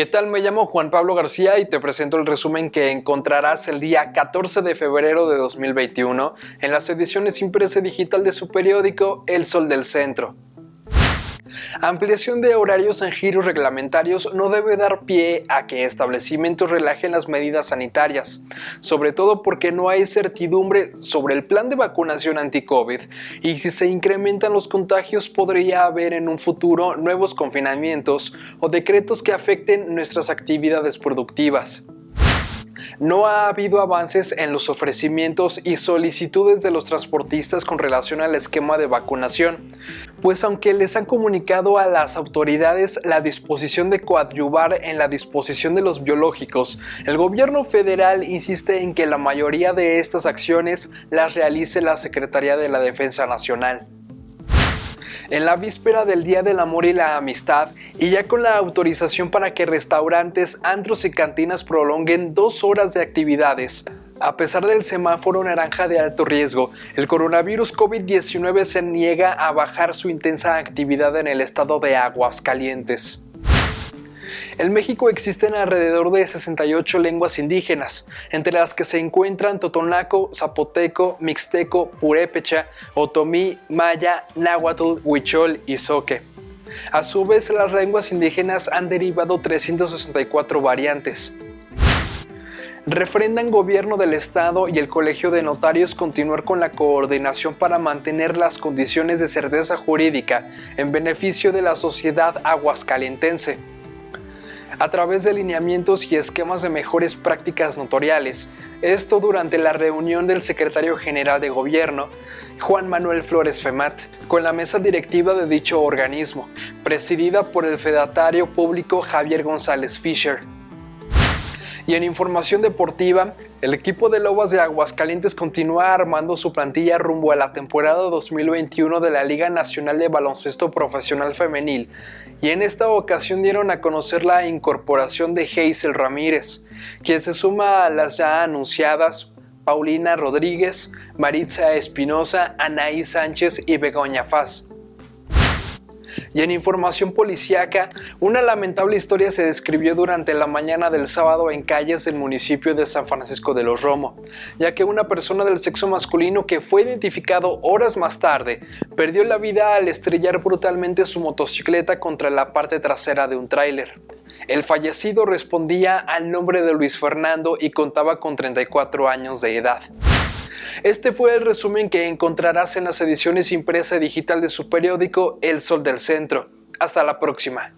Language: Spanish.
¿Qué tal? Me llamo Juan Pablo García y te presento el resumen que encontrarás el día 14 de febrero de 2021 en las ediciones impresa digital de su periódico El Sol del Centro. Ampliación de horarios en giros reglamentarios no debe dar pie a que establecimientos relajen las medidas sanitarias, sobre todo porque no hay certidumbre sobre el plan de vacunación anti-COVID y si se incrementan los contagios podría haber en un futuro nuevos confinamientos o decretos que afecten nuestras actividades productivas. No ha habido avances en los ofrecimientos y solicitudes de los transportistas con relación al esquema de vacunación, pues aunque les han comunicado a las autoridades la disposición de coadyuvar en la disposición de los biológicos, el gobierno federal insiste en que la mayoría de estas acciones las realice la Secretaría de la Defensa Nacional en la víspera del Día del Amor y la Amistad y ya con la autorización para que restaurantes, antros y cantinas prolonguen dos horas de actividades. A pesar del semáforo naranja de alto riesgo, el coronavirus COVID-19 se niega a bajar su intensa actividad en el estado de Aguascalientes. En México existen alrededor de 68 lenguas indígenas, entre las que se encuentran totonaco, zapoteco, mixteco, purépecha, otomí, maya, náhuatl, huichol y zoque. A su vez, las lenguas indígenas han derivado 364 variantes. Refrendan gobierno del Estado y el Colegio de Notarios continuar con la coordinación para mantener las condiciones de certeza jurídica en beneficio de la sociedad aguascalentense a través de lineamientos y esquemas de mejores prácticas notoriales. Esto durante la reunión del secretario general de gobierno, Juan Manuel Flores Femat, con la mesa directiva de dicho organismo, presidida por el fedatario público Javier González Fischer. Y en información deportiva, el equipo de Lobas de Aguascalientes continúa armando su plantilla rumbo a la temporada 2021 de la Liga Nacional de Baloncesto Profesional Femenil y en esta ocasión dieron a conocer la incorporación de Hazel Ramírez, quien se suma a las ya anunciadas Paulina Rodríguez, Maritza Espinosa, Anaí Sánchez y Begoña Faz. Y en información policíaca, una lamentable historia se describió durante la mañana del sábado en calles del municipio de San Francisco de los Romo, ya que una persona del sexo masculino que fue identificado horas más tarde perdió la vida al estrellar brutalmente su motocicleta contra la parte trasera de un tráiler. El fallecido respondía al nombre de Luis Fernando y contaba con 34 años de edad. Este fue el resumen que encontrarás en las ediciones impresa y digital de su periódico El Sol del Centro. Hasta la próxima.